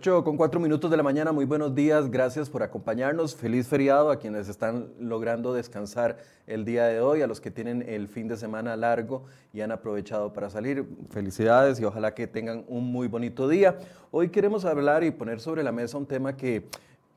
8 con 4 minutos de la mañana, muy buenos días, gracias por acompañarnos, feliz feriado a quienes están logrando descansar el día de hoy, a los que tienen el fin de semana largo y han aprovechado para salir, felicidades y ojalá que tengan un muy bonito día. Hoy queremos hablar y poner sobre la mesa un tema que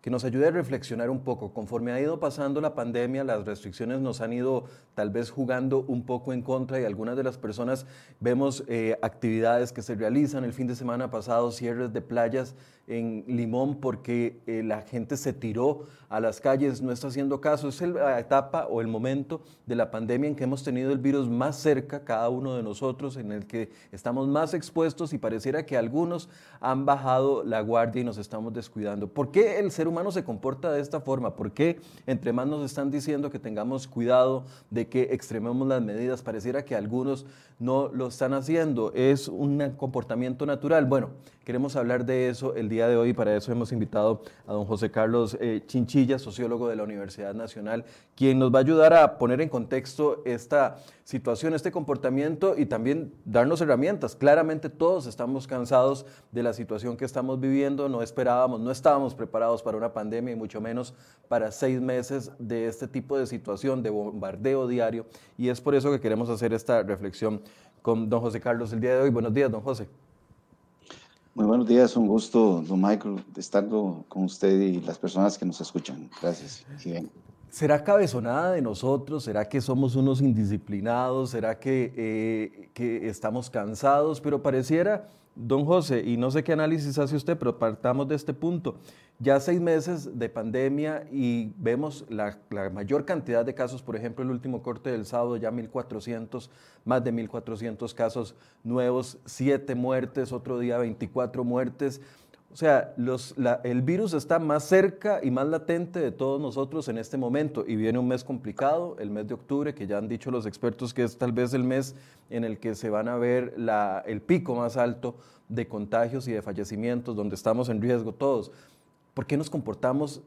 que nos ayude a reflexionar un poco. Conforme ha ido pasando la pandemia, las restricciones nos han ido tal vez jugando un poco en contra y algunas de las personas vemos eh, actividades que se realizan. El fin de semana pasado, cierres de playas en Limón porque eh, la gente se tiró a las calles, no está haciendo caso. Es la etapa o el momento de la pandemia en que hemos tenido el virus más cerca, cada uno de nosotros, en el que estamos más expuestos y pareciera que algunos han bajado la guardia y nos estamos descuidando. ¿Por qué el ser humano se comporta de esta forma? ¿Por qué entre más nos están diciendo que tengamos cuidado de que extrememos las medidas? Pareciera que algunos no lo están haciendo. Es un comportamiento natural. Bueno, queremos hablar de eso el día de hoy y para eso hemos invitado a don José Carlos eh, Chinchilla, sociólogo de la Universidad Nacional, quien nos va a ayudar a poner en contexto esta situación, este comportamiento y también darnos herramientas. Claramente todos estamos cansados de la situación que estamos viviendo, no esperábamos, no estábamos preparados para una pandemia y mucho menos para seis meses de este tipo de situación, de bombardeo diario y es por eso que queremos hacer esta reflexión con don José Carlos el día de hoy. Buenos días, don José. Muy buenos días, un gusto, don Michael, estar con usted y las personas que nos escuchan. Gracias. ¿Será cabezonada de nosotros? ¿Será que somos unos indisciplinados? ¿Será que, eh, que estamos cansados? Pero pareciera Don José, y no sé qué análisis hace usted, pero partamos de este punto. Ya seis meses de pandemia y vemos la, mayor cantidad de casos, por ejemplo, el último corte del sábado, ya 1.400, más de 1.400 casos nuevos, siete muertes, otro día 24 muertes. O sea, el virus está más cerca y más latente de todos nosotros en este momento y viene un mes complicado, el mes de octubre, que ya han dicho los expertos que es tal vez el mes en el que se van a ver el pico más alto de contagios y de fallecimientos, donde estamos en riesgo todos. ¿Por qué nos comportamos,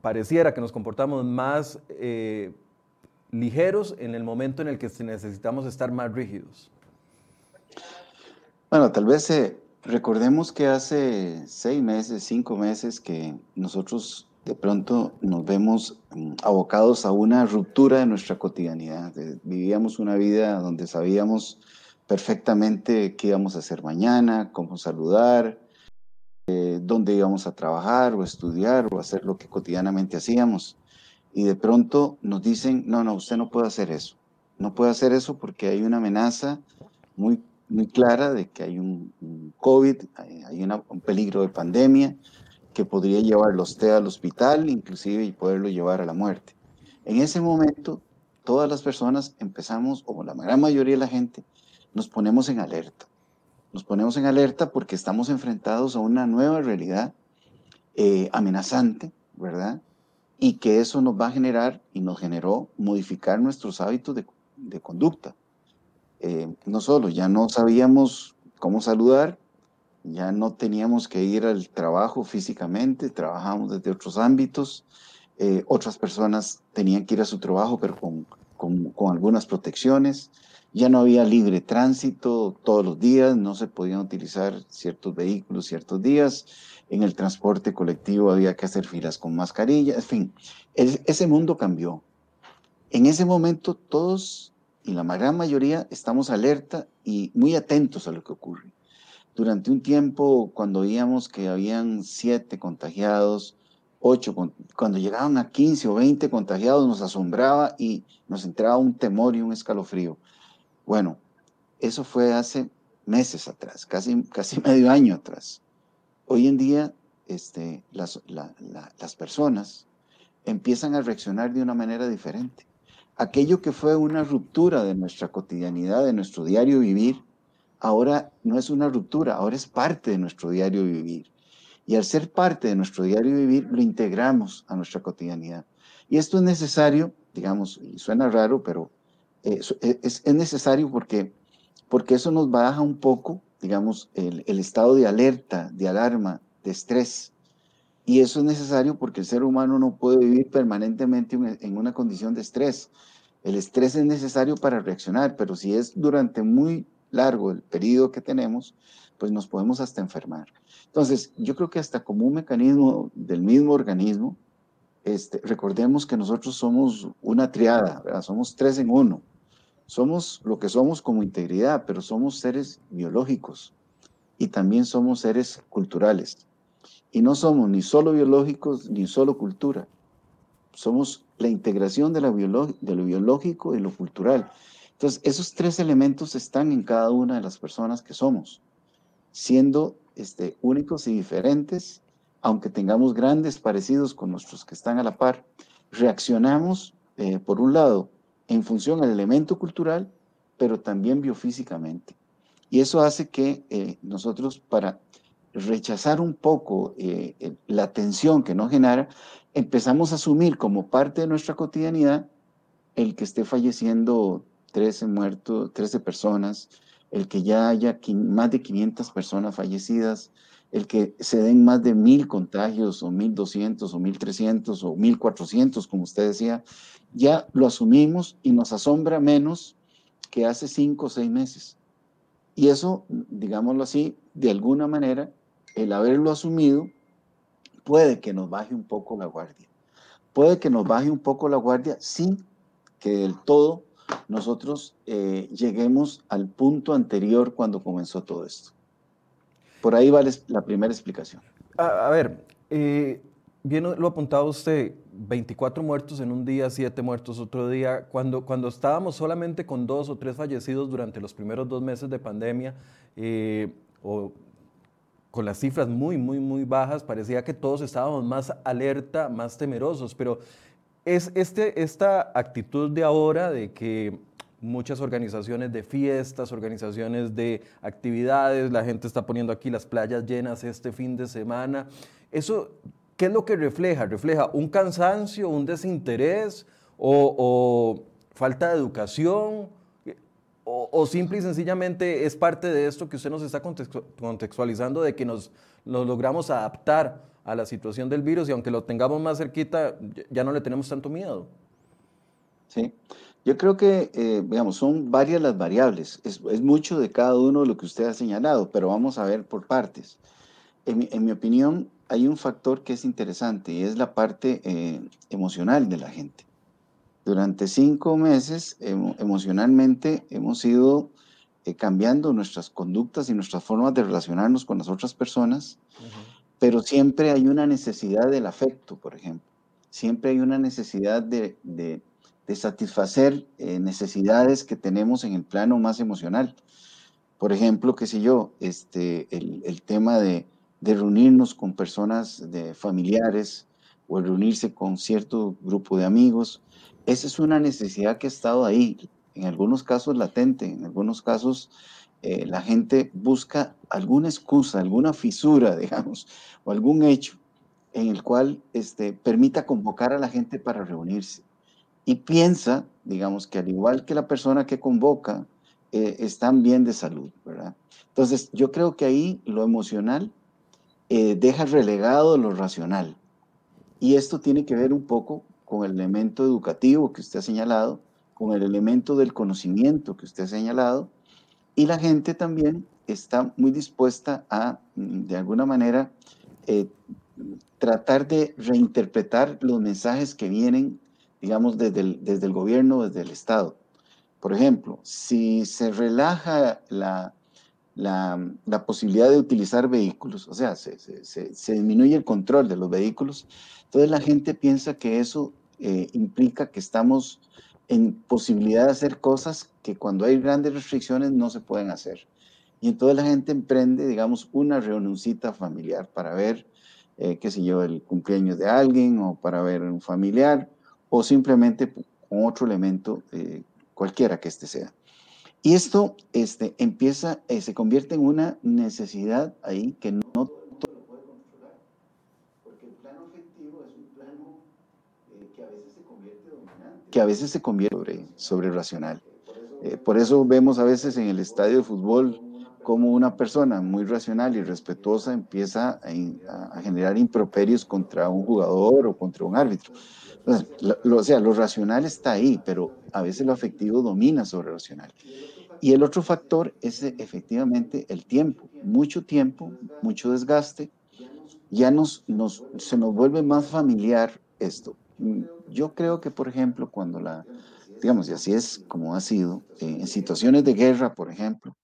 pareciera que nos comportamos más eh, ligeros en el momento en el que necesitamos estar más rígidos? Bueno, tal vez... Eh Recordemos que hace seis meses, cinco meses que nosotros de pronto nos vemos mm, abocados a una ruptura de nuestra cotidianidad. Vivíamos una vida donde sabíamos perfectamente qué íbamos a hacer mañana, cómo saludar, eh, dónde íbamos a trabajar o estudiar o hacer lo que cotidianamente hacíamos. Y de pronto nos dicen, no, no, usted no puede hacer eso. No puede hacer eso porque hay una amenaza muy muy clara de que hay un, COVID, hay, un peligro de pandemia que podría llevarlo usted al hospital, inclusive, y poderlo llevar a la muerte. En ese momento, todas las personas empezamos, o la gran mayoría de la gente, nos ponemos en alerta. Nos ponemos en alerta porque estamos enfrentados a una nueva realidad eh, amenazante, ¿verdad? Y que eso nos va a generar y nos generó modificar nuestros hábitos de, de conducta. Eh, no solo, ya no sabíamos cómo saludar, ya no teníamos que ir al trabajo físicamente, trabajamos desde otros ámbitos, eh, otras personas tenían que ir a su trabajo, pero con, con, con, algunas protecciones, ya no había libre tránsito todos los días, no se podían utilizar ciertos vehículos ciertos días, en el transporte colectivo había que hacer filas con mascarilla, en fin, ese mundo cambió. En ese momento todos y la gran mayoría estamos alerta y muy atentos a lo que ocurre. Durante un tiempo, cuando veíamos que habían siete contagiados, ocho, cuando llegaban a 15 o 20 contagiados, nos asombraba y nos entraba un temor y un escalofrío. Bueno, eso fue hace meses atrás, casi, casi medio año atrás. Hoy en día, este, las, las personas empiezan a reaccionar de una manera diferente aquello que fue una ruptura de nuestra cotidianidad, de nuestro diario vivir, ahora no es una ruptura, ahora es parte de nuestro diario vivir. Y al ser parte de nuestro diario vivir, lo integramos a nuestra cotidianidad. Y esto es necesario, digamos, y suena raro, pero eh, es, es, necesario porque, porque eso nos baja un poco, digamos, el, el estado de alerta, de alarma, de estrés. Y eso es necesario porque el ser humano no puede vivir permanentemente en una condición de estrés. El estrés es necesario para reaccionar, pero si es durante muy largo el periodo que tenemos, pues nos podemos hasta enfermar. Entonces, yo creo que hasta como un mecanismo del mismo organismo, este, recordemos que nosotros somos una triada, ¿verdad? somos tres en uno. Somos lo que somos como integridad, pero somos seres biológicos y también somos seres culturales. Y no somos ni solo biológicos ni solo cultura. Somos la integración de, la de lo biológico y lo cultural. Entonces, esos tres elementos están en cada una de las personas que somos, siendo este, únicos y diferentes, aunque tengamos grandes parecidos con nuestros que están a la par. Reaccionamos, eh, por un lado, en función al elemento cultural, pero también biofísicamente. Y eso hace que eh, nosotros, para rechazar un poco eh, la tensión que nos genera, empezamos a asumir como parte de nuestra cotidianidad el que esté falleciendo 13 muertos, 13 personas, el que ya haya más de 500 personas fallecidas, el que se den más de mil contagios o 1200 o 1300 o 1400, como usted decía, ya lo asumimos y nos asombra menos que hace cinco o seis meses. Y eso, digámoslo así, de alguna manera, el haberlo asumido puede que nos baje un poco la guardia. Puede que nos baje un poco la guardia sin que del todo nosotros eh, lleguemos al punto anterior cuando comenzó todo esto. Por ahí va la primera explicación. A, ver, eh, bien lo apuntaba usted, 24 muertos en un día, 7 muertos otro día. Cuando, cuando estábamos solamente con dos o tres fallecidos durante los primeros dos meses de pandemia, eh, o con las cifras muy, muy, muy bajas, parecía que todos estábamos más alerta, más temerosos, pero es este, esta actitud de ahora de que muchas organizaciones de fiestas, organizaciones de actividades, la gente está poniendo aquí las playas llenas este fin de semana. Eso, ¿qué es lo que refleja? ¿Refleja un cansancio, un desinterés o, falta de educación? O, o, simple y sencillamente es parte de esto que usted nos está contextualizando, de que nos, nos logramos adaptar a la situación del virus y aunque lo tengamos más cerquita, ya no le tenemos tanto miedo. Sí, yo creo que, eh, digamos, son varias las variables. Es, es, mucho de cada uno de lo que usted ha señalado, pero vamos a ver por partes. En mi, en mi opinión, hay un factor que es interesante y es la parte eh, emocional de la gente. Durante cinco meses, emocionalmente, hemos ido eh, cambiando nuestras conductas y nuestras formas de relacionarnos con las otras personas pero siempre hay una necesidad del afecto, por ejemplo. Siempre hay una necesidad de, de, satisfacer eh, necesidades que tenemos en el plano más emocional. Por ejemplo, qué sé yo, este, el, tema de, de, reunirnos con personas de familiares o reunirse con cierto grupo de amigos. Esa es una necesidad que ha estado ahí, en algunos casos latente, en algunos casos eh, la gente busca alguna excusa, alguna fisura, digamos, o algún hecho en el cual este, permita convocar a la gente para reunirse. Y piensa, digamos, que al igual que la persona que convoca, eh, están bien de salud, ¿verdad? Entonces, yo creo que ahí lo emocional eh, deja relegado lo racional. Y esto tiene que ver un poco con el elemento educativo que usted ha señalado, con el elemento del conocimiento que usted ha señalado, y la gente también está muy dispuesta a, mm, de alguna manera, eh, tratar de reinterpretar los mensajes que vienen, digamos, desde el, desde el gobierno, desde el Estado. Por ejemplo, si se relaja la, la, la posibilidad de utilizar vehículos, o sea, se, se, se, disminuye el control de los vehículos, entonces la gente piensa que eso eh, implica que estamos en posibilidad de hacer cosas que cuando hay grandes restricciones no se pueden hacer. Y entonces la gente emprende, digamos, una reunioncita familiar para ver, eh, qué sé yo, el cumpleaños de alguien o para ver un familiar o simplemente con otro elemento, eh, cualquiera que este sea. Y esto este, empieza, eh, se convierte en una necesidad ahí que no que a veces se convierte sobre, racional. Eh, por eso vemos a veces en el estadio de fútbol como una persona muy racional y respetuosa empieza a, generar improperios contra un jugador o contra un árbitro. O sea, lo racional está ahí, pero a veces lo afectivo domina sobre lo racional. Y el otro factor es efectivamente el tiempo, mucho tiempo, mucho desgaste, ya nos, nos, se nos vuelve más familiar esto. Mm, yo creo que, por ejemplo, cuando la, digamos, y así es como ha sido, eh, en situaciones de guerra, por ejemplo,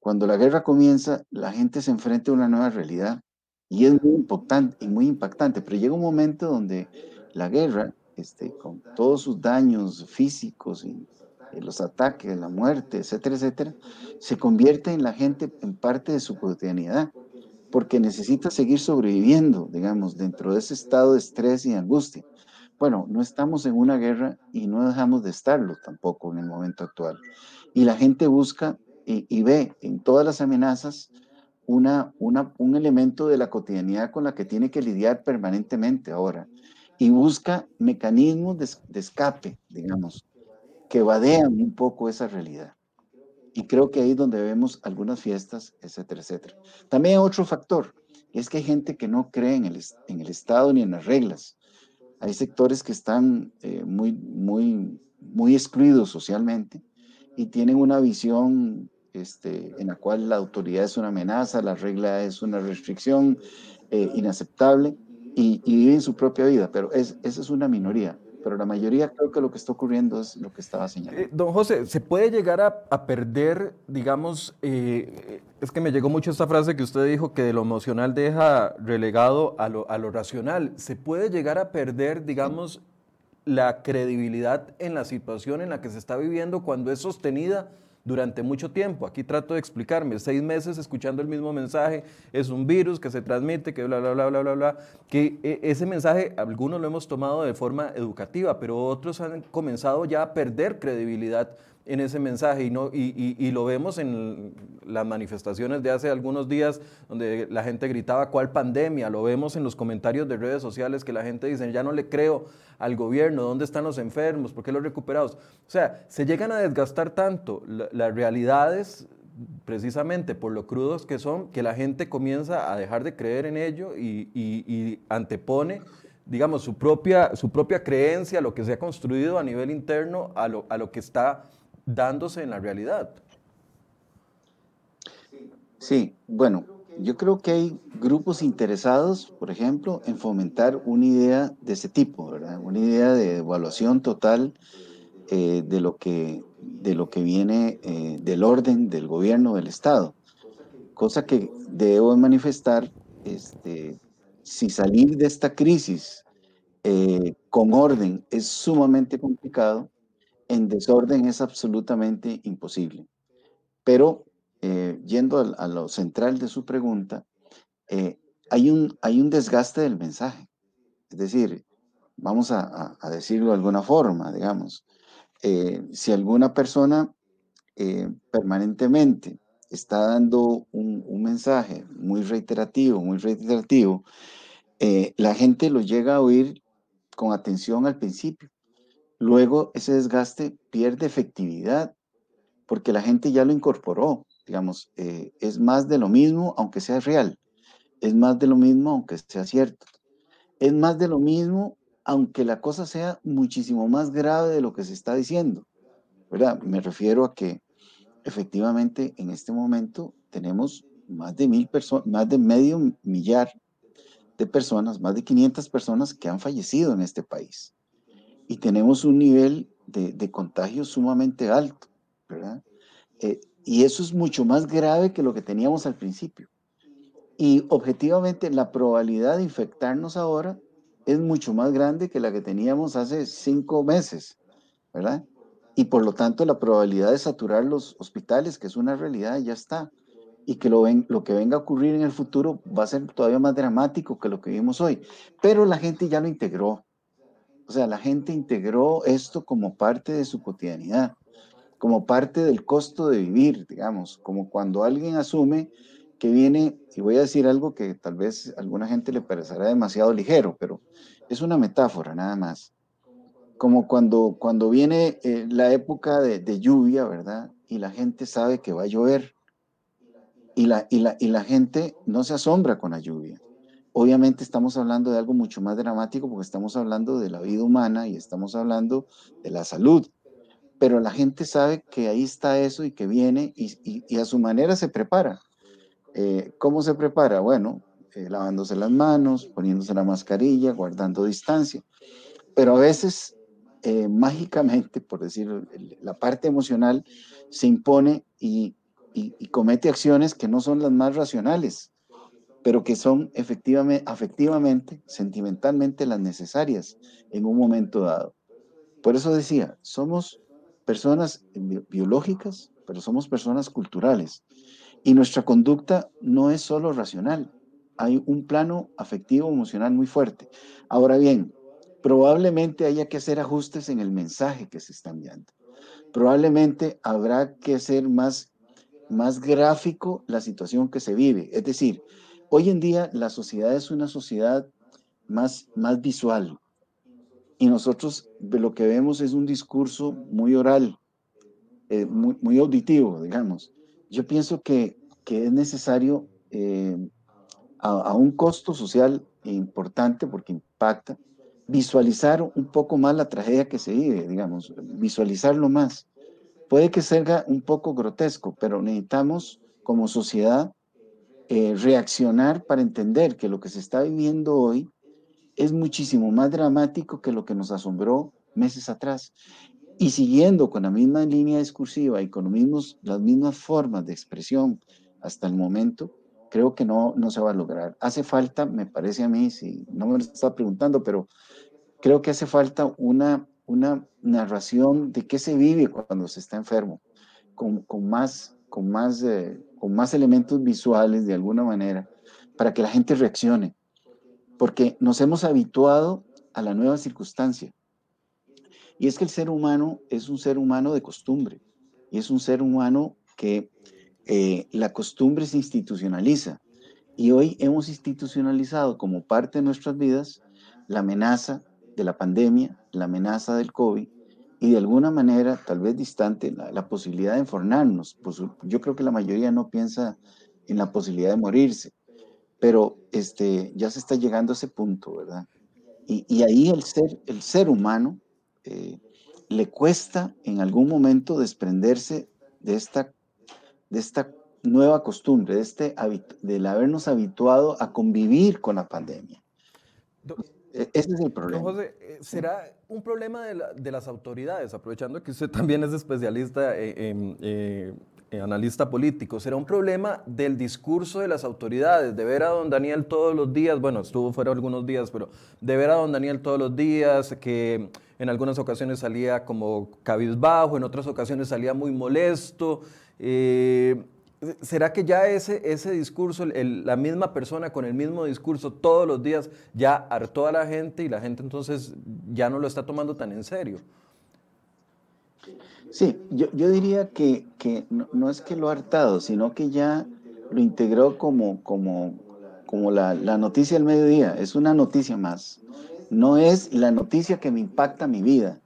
cuando la guerra comienza, la gente se enfrenta a una nueva realidad y es muy importante y muy impactante, pero llega un momento donde la guerra, este, con todos sus daños físicos los ataques, la muerte, etcétera, etcétera, se convierte en la gente en parte de su cotidianidad, porque necesita seguir sobreviviendo, digamos, dentro de ese estado de estrés y angustia. Bueno, no estamos en una guerra y no dejamos de estarlo tampoco en el momento actual. Y la gente busca y, ve en todas las amenazas una, un elemento de la cotidianidad con la que tiene que lidiar permanentemente ahora y busca mecanismos de, escape, digamos, que vadean un poco esa realidad. Y creo que ahí es donde vemos algunas fiestas, etcétera, etcétera. También otro factor, es que hay gente que no cree en el, en el Estado ni en las reglas. Hay sectores que están eh, muy, muy, muy excluidos socialmente y tienen una visión este, en la cual la autoridad es una amenaza, la regla es una restricción eh, inaceptable y, viven su propia vida, pero es, esa es una minoría. Pero la mayoría creo que lo que está ocurriendo es lo que estaba señalando. Eh, don José, ¿se puede llegar a, perder, digamos, eh, es que me llegó mucho esta frase que usted dijo que de lo emocional deja relegado a lo, a lo racional. ¿Se puede llegar a perder, digamos, la credibilidad en la situación en la que se está viviendo cuando es sostenida durante mucho tiempo. Aquí trato de explicarme, seis meses escuchando el mismo mensaje, es un virus que se transmite, que bla, bla, bla, bla, bla, bla, que e, ese mensaje algunos lo hemos tomado de forma educativa, pero otros han comenzado ya a perder credibilidad en ese mensaje y, no, y, y, lo vemos en las manifestaciones de hace algunos días donde la gente gritaba cuál pandemia, lo vemos en los comentarios de redes sociales que la gente dice ya no le creo al gobierno, ¿dónde están los enfermos? ¿Por qué los recuperados? O sea, se llegan a desgastar tanto las realidades precisamente por lo crudos que son, que la gente comienza a dejar de creer en ello y, antepone digamos, su propia, su propia creencia, lo que se ha construido a nivel interno, a lo, a lo que está dándose en la realidad. Sí, bueno, yo creo que hay grupos interesados, por ejemplo, en fomentar una idea de ese tipo. Una idea de evaluación total eh, de, lo que, de lo que viene eh, del orden del gobierno del Estado. Cosa que debo manifestar, este, si salir de esta crisis eh, con orden es sumamente complicado, en desorden es absolutamente imposible. Pero eh, yendo a, lo central de su pregunta, eh, hay, un, hay un desgaste del mensaje. Es decir, vamos a, decirlo de alguna forma, digamos, eh, si alguna persona permanentemente está dando un, un, mensaje muy reiterativo, muy reiterativo, la gente lo llega a oír con atención al principio Luego ese desgaste pierde efectividad porque la gente ya lo incorporó, digamos, eh, es más de lo mismo aunque sea real, es más de lo mismo aunque sea cierto, es más de lo mismo aunque la cosa sea muchísimo más grave de lo que se está diciendo, ¿verdad? Me refiero a que efectivamente en este momento tenemos más de mil personas, más de medio millar de personas, más de 500 personas que han fallecido en este país y tenemos un nivel de, contagio sumamente alto, ¿verdad? Eh, y eso es mucho más grave que lo que teníamos al principio. Y objetivamente la probabilidad de infectarnos ahora es mucho más grande que la que teníamos hace cinco meses, ¿verdad? Y por lo tanto la probabilidad de saturar los hospitales, que es una realidad, ya está. Y que lo, ven, lo que venga a ocurrir en el futuro va a ser todavía más dramático que lo que vimos hoy. Pero la gente ya lo integró, o sea, la gente integró esto como parte de su cotidianidad, como parte del costo de vivir, digamos, como cuando alguien asume que viene, y voy a decir algo que tal vez a alguna gente le parecerá demasiado ligero, pero es una metáfora nada más. Como cuando, cuando viene eh, la época de, de, lluvia, ¿verdad? Y la gente sabe que va a llover. Y la, y, la, y la gente no se asombra con la lluvia. Obviamente estamos hablando de algo mucho más dramático porque estamos hablando de la vida humana y estamos hablando de la salud. pero la gente sabe que ahí está eso y que viene y, a su manera se prepara. Eh, ¿Cómo se prepara? Bueno, eh, lavándose las manos, poniéndose la mascarilla, guardando distancia. Pero a veces, eh, mágicamente, por decir, la parte emocional se impone y, y, comete acciones que no son las más racionales, pero que son efectivamente, afectivamente, sentimentalmente las necesarias en un momento dado. Por eso decía, somos personas biológicas, pero somos personas culturales. Y nuestra conducta no es solo racional, hay un plano afectivo emocional muy fuerte. Ahora bien, probablemente haya que hacer ajustes en el mensaje que se está enviando. Probablemente habrá que hacer más más gráfico la situación que se vive. Es decir, hoy en día la sociedad es una sociedad más, más visual y nosotros lo que vemos es un discurso muy oral, eh, muy, auditivo, digamos. Yo pienso que, es necesario eh, a, un costo social importante porque impacta, visualizar un poco más la tragedia que se vive, digamos, visualizarlo más. Puede que sea un poco grotesco, pero necesitamos como sociedad eh, reaccionar para entender que lo que se está viviendo hoy es muchísimo más dramático que lo que nos asombró meses atrás. Y siguiendo con la misma línea discursiva y con los mismos, las mismas formas de expresión hasta el momento, creo que no, no se va a lograr. Hace falta, me parece a mí, si no me lo está preguntando, pero creo que hace falta una una narración de qué se vive cuando se está enfermo, con, con más, con, más, eh, más elementos visuales de alguna manera, para que la gente reaccione, porque nos hemos habituado a la nueva circunstancia. Y es que el ser humano es un ser humano de costumbre, y es un ser humano que eh, la costumbre se institucionaliza. Y hoy hemos institucionalizado como parte de nuestras vidas la amenaza de la pandemia, la amenaza del COVID y de alguna manera, tal vez distante, la, posibilidad de enfornarnos. Pues yo creo que la mayoría no piensa en la posibilidad de morirse, pero este, ya se está llegando a ese punto, ¿verdad? Y, ahí el ser, el ser humano eh, le cuesta en algún momento desprenderse de esta, de esta nueva costumbre, de este, del habernos habituado a convivir con la pandemia. E-, ese es el problema. José, eh, ¿será un problema de, las autoridades, aprovechando que usted también es especialista en, eh, analista político, ¿será un problema del discurso de las autoridades, de ver a don Daniel todos los días, bueno, estuvo fuera algunos días, pero de ver a don Daniel todos los días, que en algunas ocasiones salía como cabizbajo, en otras ocasiones salía muy molesto? Eh, ¿Será que ya ese, ese discurso, la misma persona con el mismo discurso todos los días, ya hartó a la gente y la gente entonces ya no lo está tomando tan en serio? Sí, yo, yo diría que, que no, es que lo ha hartado, sino que ya lo integró como, como, como la, la noticia del mediodía. Es una noticia más. No es la noticia que me impacta mi vida,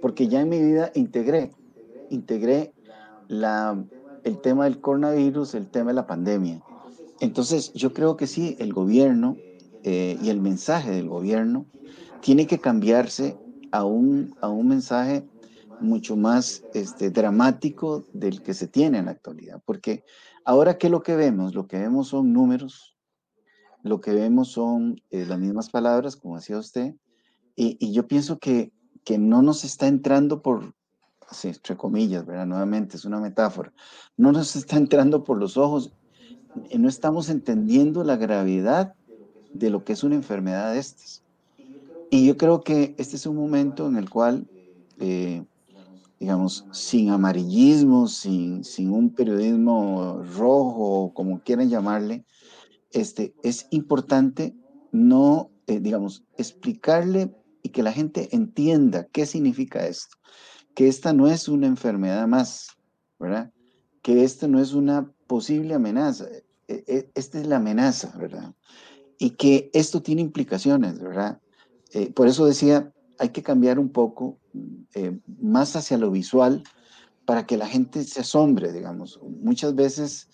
porque ya en mi vida integré, integré la, el tema del coronavirus, el tema de la pandemia. Entonces, yo creo que sí, el gobierno eh, y el mensaje del gobierno tiene que cambiarse a un, a un mensaje mucho más este, dramático del que se tiene en la actualidad. Porque ahora, ¿qué es lo que vemos? Lo que vemos son números, lo que vemos son eh, las mismas palabras, como decía usted, y, y yo pienso que, que no nos está entrando por, entre comillas, ¿verdad? Nuevamente, es una metáfora. No nos está entrando por los ojos, eh, no estamos entendiendo la gravedad de lo que es una enfermedad de estas. Y yo creo que este es un momento en el cual, eh, digamos, sin amarillismo, sin, sin un periodismo rojo, como quieran llamarle, este, es importante no, eh, digamos, explicarle y que la gente entienda qué significa esto que esta no es una enfermedad más, ¿verdad? Que esta no es una posible amenaza, e, e, esta es la amenaza, ¿verdad? Y que esto tiene implicaciones, ¿verdad? Eh, por eso decía, hay que cambiar un poco eh, más hacia lo visual para que la gente se asombre, digamos. Muchas veces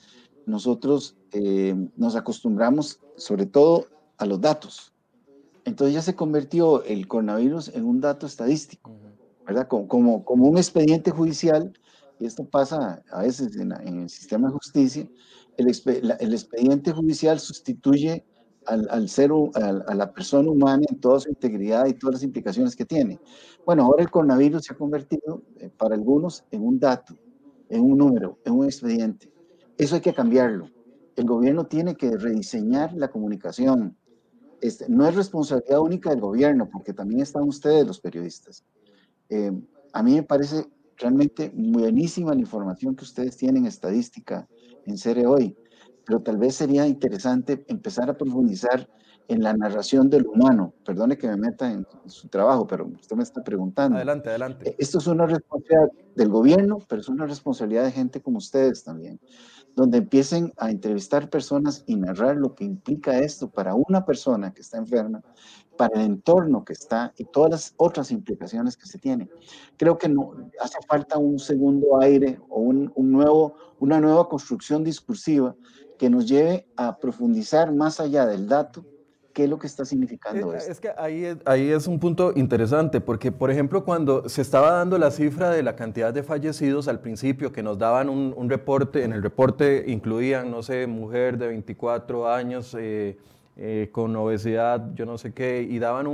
nosotros eh, nos acostumbramos sobre todo a los datos. Entonces ya se convirtió el coronavirus en un dato estadístico. ¿Verdad? Como, como, un expediente judicial, y esto pasa a veces en, el sistema de justicia, el, el expediente judicial sustituye al, al ser, a la persona humana en toda su integridad y todas las implicaciones que tiene. Bueno, ahora el coronavirus se ha convertido eh, para algunos en un dato, en un número, en un expediente. Eso hay que cambiarlo. El gobierno tiene que rediseñar la comunicación. Este, no es responsabilidad única del gobierno, porque también están ustedes los periodistas. Eh, a mí me parece realmente buenísima la información que ustedes tienen estadística en Cere hoy pero tal vez sería interesante empezar a profundizar en la narración del humano. Perdone que me meta en su trabajo, pero usted me está preguntando. Adelante, adelante. Eh, esto es una responsabilidad del gobierno, pero es una responsabilidad de gente como ustedes también, donde empiecen a entrevistar personas y narrar lo que implica esto para una persona que está enferma, para el entorno que está y todas las otras implicaciones que se tienen. Creo que no hace falta un segundo aire o un, un nuevo, una nueva construcción discursiva que nos lleve a profundizar más allá del dato qué es lo que está significando eh, esto. Es que ahí es, ahí es un punto interesante, porque por ejemplo cuando se estaba dando la cifra de la cantidad de fallecidos al principio, que nos daban un, reporte, en el reporte incluían, no sé, mujer de 24 años eh, eh, con obesidad, yo no sé qué, y daban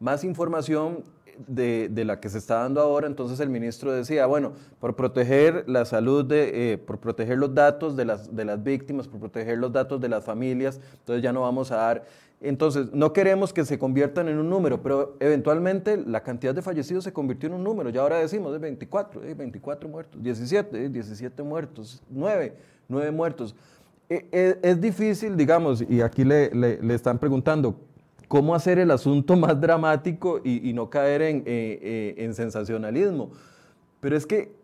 más información de, la que se está dando ahora, entonces el ministro decía, bueno, por proteger la salud, eh, por proteger los datos de las, de las víctimas, por proteger los datos de las familias, entonces ya no vamos a dar entonces, no queremos que se conviertan en un número, pero eventualmente la cantidad de fallecidos se convirtió en un número. Ya ahora decimos, es 24, 24 muertos, 17, 17 muertos, 9, 9 muertos. E, e, es, difícil, digamos, y aquí le, están preguntando, cómo hacer el asunto más dramático y, no caer eh, eh, en, sensacionalismo. Pero es que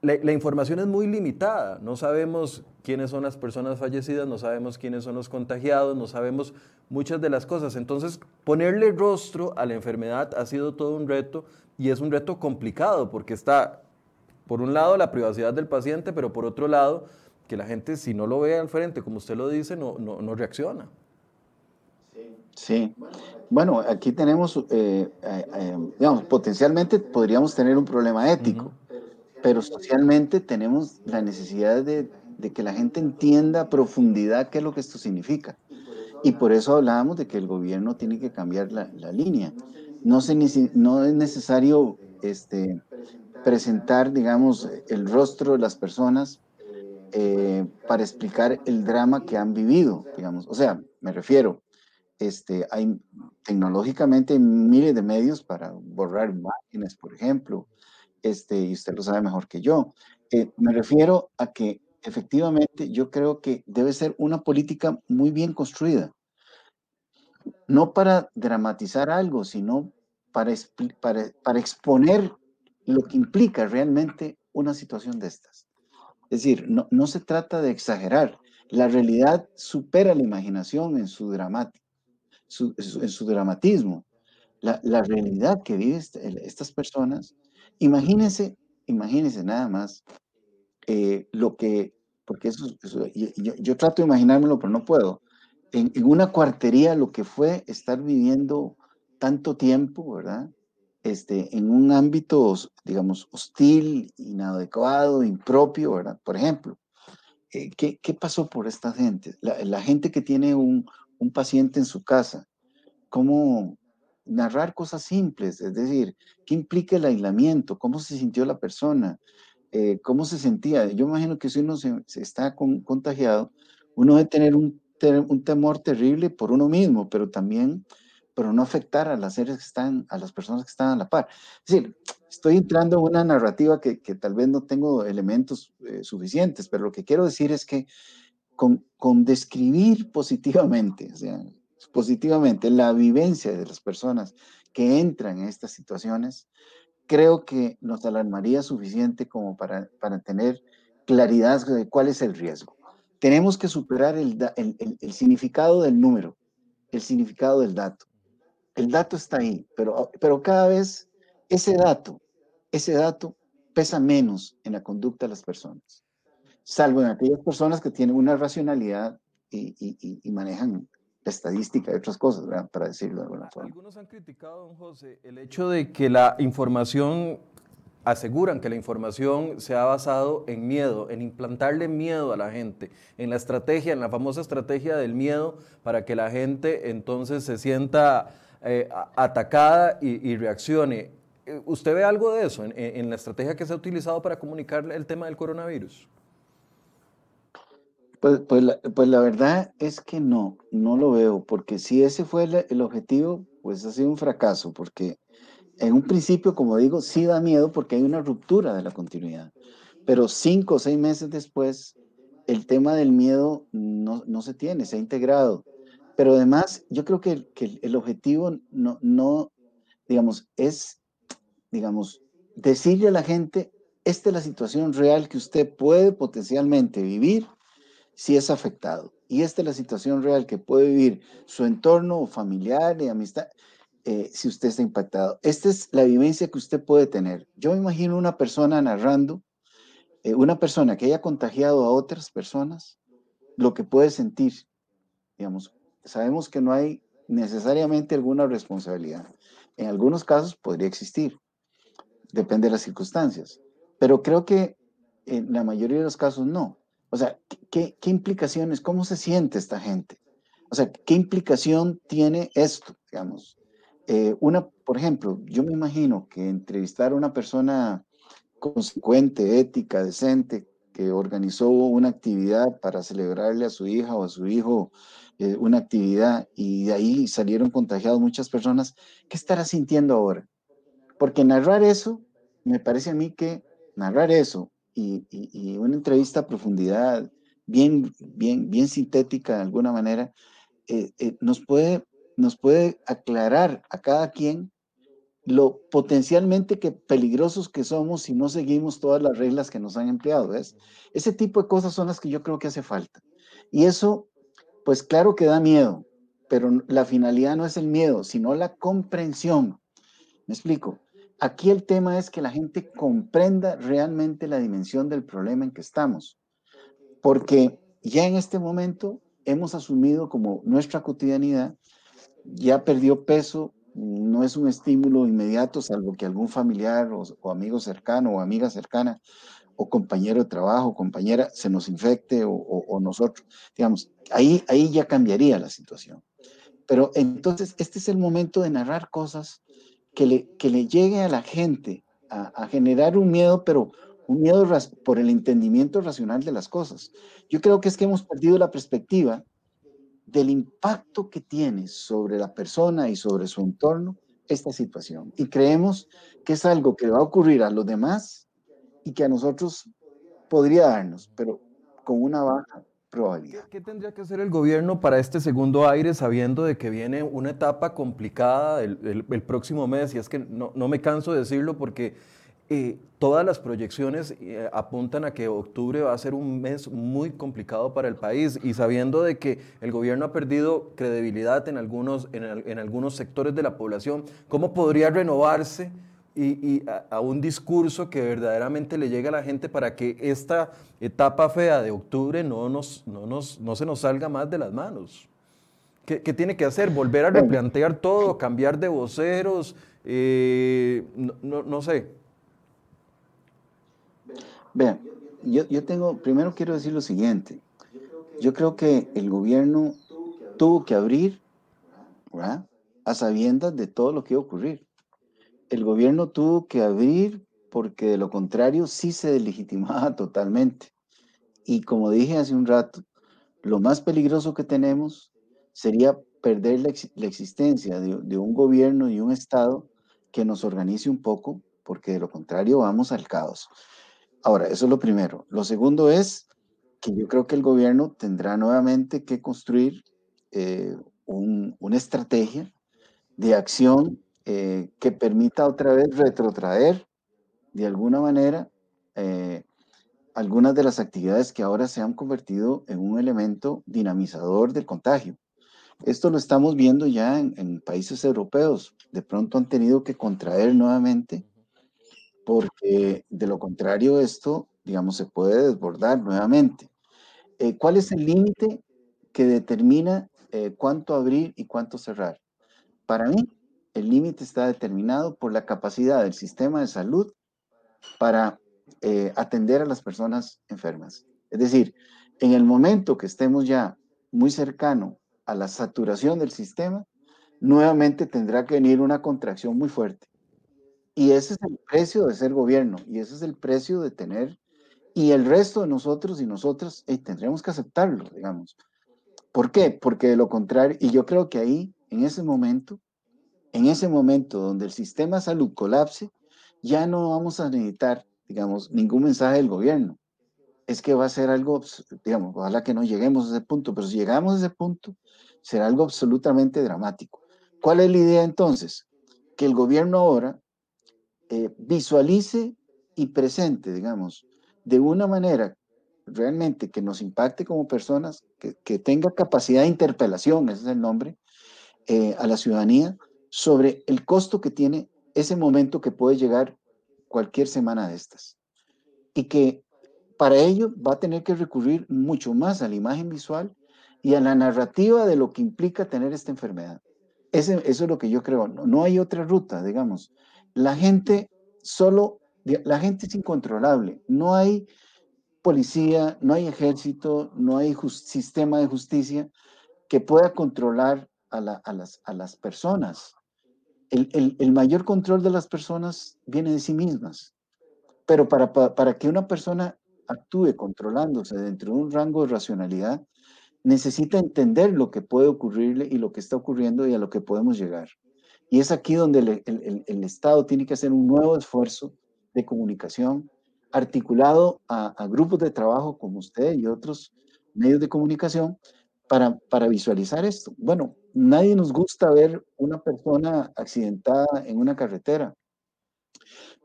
la, información es muy limitada. No sabemos quiénes son las personas fallecidas, no sabemos quiénes son los contagiados, no sabemos muchas de las cosas. Entonces, ponerle rostro a la enfermedad ha sido todo un reto y es un reto complicado porque está, por un lado, la privacidad del paciente, pero por otro lado, que la gente, si no lo ve al frente, como usted lo dice, no, no, no reacciona. Sí, bueno, aquí tenemos, eh, eh, eh, digamos, potencialmente podríamos tener un problema ético, pero socialmente tenemos la necesidad de, que la gente entienda a profundidad qué es lo que esto significa. Y por eso hablábamos de que el gobierno tiene que cambiar la, línea. No, se, no es necesario este, presentar, digamos, el rostro de las personas para explicar el drama que han vivido, digamos. O sea, me refiero, este, hay tecnológicamente miles de medios para borrar imágenes, por ejemplo, este, y usted lo sabe mejor que yo. Eh, me refiero a que efectivamente yo creo que debe ser una política muy bien construida, no para dramatizar algo, sino para, para exponer lo que implica realmente una situación de estas. Es decir, no, se trata de exagerar, la realidad supera la imaginación en su dramatismo, la, realidad que viven estas personas. Imagínense, imagínense nada más eh, lo que, porque eso, yo, yo, trato de imaginármelo, pero no puedo. En, en, una cuartería lo que fue estar viviendo tanto tiempo, ¿verdad? Este, en un ámbito, digamos, hostil, inadecuado, impropio, ¿verdad? Por ejemplo, eh, ¿qué, ¿qué, pasó por esta gente? La, gente que tiene un, un paciente en su casa, cómo narrar cosas simples, es decir, qué implica el aislamiento, cómo se sintió la persona, eh, cómo se sentía. Yo imagino que si uno se, está contagiado, uno debe tener un, un, temor terrible por uno mismo, pero también pero no afectar a las seres que están, a las personas que están a la par. Es decir, estoy entrando en una narrativa que, que tal vez no tengo elementos eh, suficientes, pero lo que quiero decir es que con, describir positivamente, positivamente la vivencia de las personas que entran en estas situaciones, creo que nos alarmaría suficiente como para, para tener claridad de cuál es el riesgo. Tenemos que superar el, el, significado del número, el significado del dato. El dato está ahí, pero, pero cada vez ese dato, ese dato pesa menos en la conducta de las personas salvo en aquellas personas que tienen una racionalidad y, manejan estadística y otras cosas, para decirlo de alguna forma. Algunos han criticado, don José, el hecho de que la información, aseguran que la información se ha basado en miedo, en implantarle miedo a la gente, en la estrategia, en la famosa estrategia del miedo, para que la gente entonces se sienta eh, atacada y, reaccione. Eh, ¿Usted ve algo de eso en, la estrategia que se ha utilizado para comunicar el tema del coronavirus? Pues, pues, la, pues la verdad es que no, no lo veo, porque si ese fue el, objetivo, pues ha sido un fracaso, porque en un principio, como digo, sí da miedo porque hay una ruptura de la continuidad, pero cinco o seis meses después, el tema del miedo no se tiene, se ha integrado. Pero además, yo creo que, que el objetivo no, no, digamos, es, digamos, decirle a la gente, esta es la situación real que usted puede potencialmente vivir si es afectado. Y esta es la situación real que puede vivir su entorno familiar y amistad eh, si usted está impactado. Esta es la vivencia que usted puede tener. Yo me imagino una persona narrando, eh, una persona que haya contagiado a otras personas, lo que puede sentir, digamos, sabemos que no hay necesariamente alguna responsabilidad. En algunos casos podría existir, depende de las circunstancias, pero creo que en la mayoría de los casos no. O sea, ¿qué, qué implicaciones, cómo se siente esta gente? O sea, ¿qué implicación tiene esto, digamos? Eh, una, por ejemplo, yo me imagino que entrevistar a una persona consecuente, ética, decente, que organizó una actividad para celebrarle a su hija o a su hijo eh, una actividad y de ahí salieron contagiados muchas personas, ¿qué estará sintiendo ahora? Porque narrar eso, me parece a mí que narrar eso y, una entrevista a profundidad, bien, bien, bien sintética de alguna manera, eh, eh, nos, puede, nos puede aclarar a cada quien lo potencialmente que peligrosos que somos si no seguimos todas las reglas que nos han empleado. ¿ves? Ese tipo de cosas son las que yo creo que hace falta. Y eso pues claro que da miedo, pero la finalidad no es el miedo, sino la comprensión. ¿Me explico? Aquí el tema es que la gente comprenda realmente la dimensión del problema en que estamos, porque ya en este momento hemos asumido como nuestra cotidianidad, ya perdió peso, no es un estímulo inmediato, salvo que algún familiar o, amigo cercano o amiga cercana o compañero de trabajo, compañera, se nos infecte o, nosotros, digamos, ahí, ahí ya cambiaría la situación. Pero entonces, este es el momento de narrar cosas que le, que le llegue a la gente a, generar un miedo, pero un miedo por el entendimiento racional de las cosas. Yo creo que es que hemos perdido la perspectiva del impacto que tiene sobre la persona y sobre su entorno esta situación. Y creemos que es algo que va a ocurrir a los demás y que a nosotros podría darnos, pero con una baja probabilidad. ¿Qué tendría que hacer el gobierno para este segundo aire sabiendo de que viene una etapa complicada el, próximo mes? Y es que no, no, me canso de decirlo porque eh, todas las proyecciones eh, apuntan a que octubre va a ser un mes muy complicado para el país y sabiendo de que el gobierno ha perdido credibilidad en algunos, en, en algunos sectores de la población, ¿cómo podría renovarse? y, a, un discurso que verdaderamente le llegue a la gente para que esta etapa fea de octubre no, nos, no, nos, no se nos salga más de las manos. ¿Qué, qué tiene que hacer? ¿Volver a replantear todo? ¿Cambiar de voceros? Eh, no, no, sé. Vean, yo, yo tengo, primero quiero decir lo siguiente. Yo creo que el gobierno tuvo que abrir a sabiendas de todo lo que iba a ocurrir el gobierno tuvo que abrir porque de lo contrario sí se delegitimaba totalmente. Y como dije hace un rato, lo más peligroso que tenemos sería perder la, existencia de, un gobierno y un Estado que nos organice un poco, porque de lo contrario vamos al caos. Ahora, eso es lo primero. Lo segundo es que yo creo que el gobierno tendrá nuevamente que construir eh, una estrategia de acción eh, que permita otra vez retrotraer de alguna manera eh, algunas de las actividades que ahora se han convertido en un elemento dinamizador del contagio. Esto lo estamos viendo ya en, países europeos. De pronto han tenido que contraer nuevamente porque de lo contrario esto, digamos, se puede desbordar nuevamente. Eh, ¿Cuál es el límite que determina eh, cuánto abrir y cuánto cerrar. Para mí, el límite está determinado por la capacidad del sistema de salud para eh, atender a las personas enfermas. Es decir, en el momento que estemos ya muy cercano a la saturación del sistema, nuevamente tendrá que venir una contracción muy fuerte. Y ese es el precio de ser gobierno, y ese es el precio de tener, y el resto de nosotros y nosotras tendremos que aceptarlo, digamos. ¿Por qué? Porque de lo contrario, y yo creo que ahí, en ese momento, en ese momento donde el sistema de salud colapse, ya no vamos a necesitar, digamos, ningún mensaje del gobierno. Es que va a ser algo, digamos, ojalá que no lleguemos a ese punto, pero si llegamos a ese punto, será algo absolutamente dramático. ¿Cuál es la idea entonces? Que el gobierno ahora eh, visualice y presente, digamos, de una manera realmente que nos impacte como personas, que, tenga capacidad de interpelación, ese es el nombre, eh, a la ciudadanía, sobre el costo que tiene ese momento que puede llegar cualquier semana de estas. Y que para ello va a tener que recurrir mucho más a la imagen visual y a la narrativa de lo que implica tener esta enfermedad. eso es lo que yo creo. No, no, hay otra ruta, digamos. La gente solo, la gente es incontrolable. No hay policía, no hay ejército, no hay sistema de justicia que pueda controlar a, las, personas el, mayor control de las personas viene de sí mismas. Pero para, que una persona actúe controlándose dentro de un rango de racionalidad, necesita entender lo que puede ocurrirle y lo que está ocurriendo y a lo que podemos llegar. Y es aquí donde el, el, Estado tiene que hacer un nuevo esfuerzo de comunicación articulado a, a, grupos de trabajo como usted y otros medios de comunicación para, para visualizar esto. Bueno, nadie nos gusta ver una persona accidentada en una carretera.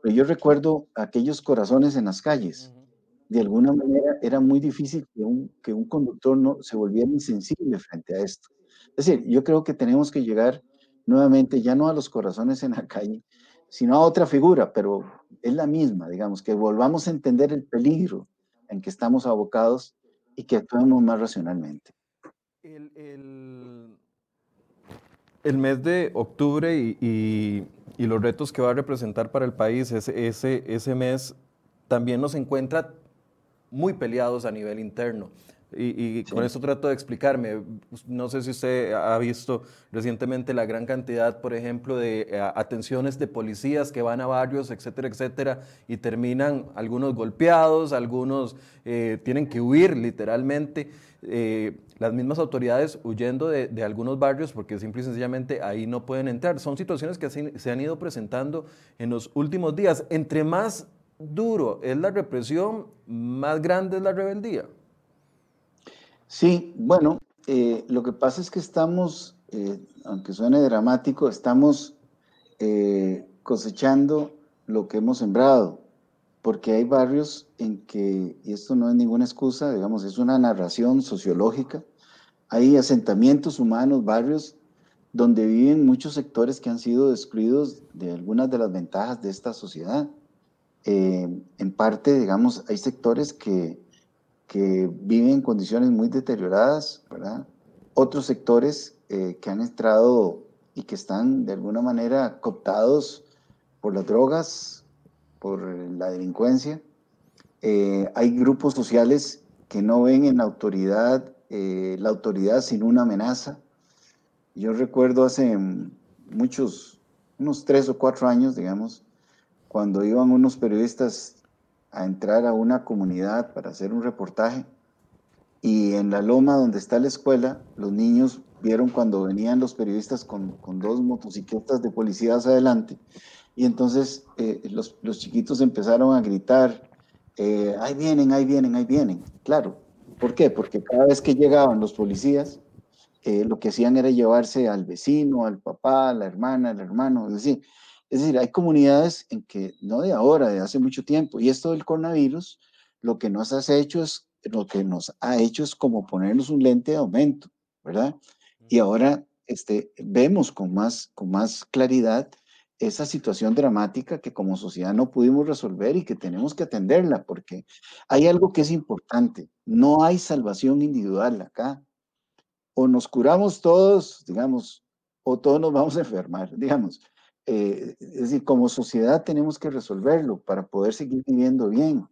Pero yo recuerdo aquellos corazones en las calles. De alguna manera era muy difícil que un, que un conductor no se volviera insensible frente a esto. Es decir, yo creo que tenemos que llegar nuevamente ya no a los corazones en la calle, sino a otra figura, pero es la misma, digamos, que volvamos a entender el peligro en que estamos abocados y que actuemos más racionalmente. El, mes de octubre y, los retos que va a representar para el país, ese, ese, ese mes también nos encuentra muy peleados a nivel interno. Y, con esto trato de explicarme. No sé si usted ha visto recientemente la gran cantidad, por ejemplo, de eh, atenciones de policías que van a barrios, etcétera, etcétera, y terminan algunos golpeados, algunos eh, tienen que huir literalmente. Eh, las mismas autoridades huyendo de, algunos barrios porque simple y sencillamente ahí no pueden entrar. Son situaciones que se han ido presentando en los últimos días. Entre más duro es la represión, más grande es la rebeldía. Sí, bueno, eh, lo que pasa es que estamos, eh, aunque suene dramático, estamos eh, cosechando lo que hemos sembrado, porque hay barrios en que, y esto no es ninguna excusa, digamos, es una narración sociológica, hay asentamientos humanos, barrios donde viven muchos sectores que han sido excluidos de algunas de las ventajas de esta sociedad. en parte, digamos, hay sectores que que viven en condiciones muy deterioradas, ¿verdad? Otros sectores eh, que han entrado y que están de alguna manera cooptados por las drogas, por la delincuencia. Eh, hay grupos sociales que no ven en la autoridad eh, la autoridad sin una amenaza. Yo recuerdo hace muchos, unos tres o cuatro años, digamos, cuando iban unos periodistas a entrar a una comunidad para hacer un reportaje y en la loma donde está la escuela, los niños vieron cuando venían los periodistas con, con dos motocicletas de policías adelante y entonces eh, los, los, chiquitos empezaron a gritar, eh, ahí vienen, ahí vienen, ahí vienen. Claro, ¿por qué? Porque cada vez que llegaban los policías, eh, lo que hacían era llevarse al vecino, al papá, a la hermana, al hermano, es decir, es decir, hay comunidades en que, no de ahora, de hace mucho tiempo, y esto del coronavirus, lo que nos ha hecho es, lo que nos ha hecho es como ponernos un lente de aumento, ¿verdad? Y ahora este, vemos con más, con más claridad esa situación dramática que como sociedad no pudimos resolver y que tenemos que atenderla, porque hay algo que es importante, no hay salvación individual acá. o nos curamos todos, digamos, o todos nos vamos a enfermar, digamos. Eh, es decir, como sociedad tenemos que resolverlo para poder seguir viviendo bien.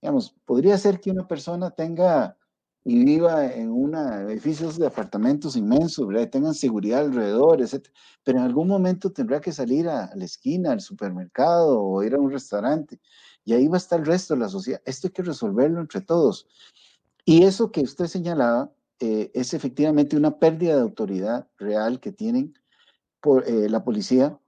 Digamos, podría ser que una persona tenga y viva en un edificios de apartamentos inmensos, ¿verdad? tengan seguridad alrededor, etc. Pero en algún momento tendrá que salir a, la esquina, al supermercado o ir a un restaurante. Y ahí va a estar el resto de la sociedad. Esto hay que resolverlo entre todos. Y eso que usted señalaba eh, es efectivamente una pérdida de autoridad real que tienen por, eh, la policía,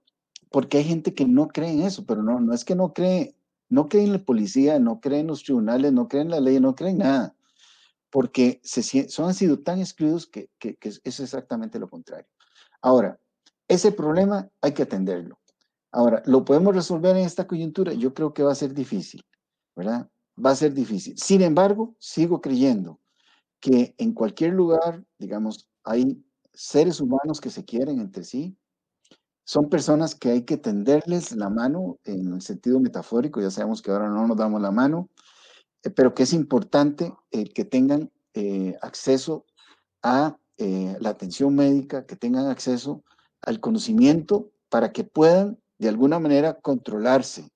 porque hay gente que no cree en eso, pero no, no es que no cree, no cree en la policía, no cree en los tribunales, no cree en la ley, no cree en nada porque se, son, han sido tan excluidos que, es exactamente lo contrario. Ahora, ese problema hay que atenderlo. Ahora, ¿lo podemos resolver en esta coyuntura? Yo creo que va a ser difícil, ¿verdad? Va a ser difícil. Sin embargo, sigo creyendo que en cualquier lugar, digamos, hay seres humanos que se quieren entre sí, son personas que hay que tenderles la mano en el sentido metafórico, ya sabemos que ahora no nos damos la mano, eh, pero que es importante eh, que tengan eh, acceso a la atención médica, que tengan acceso al conocimiento para que puedan de alguna manera controlarse.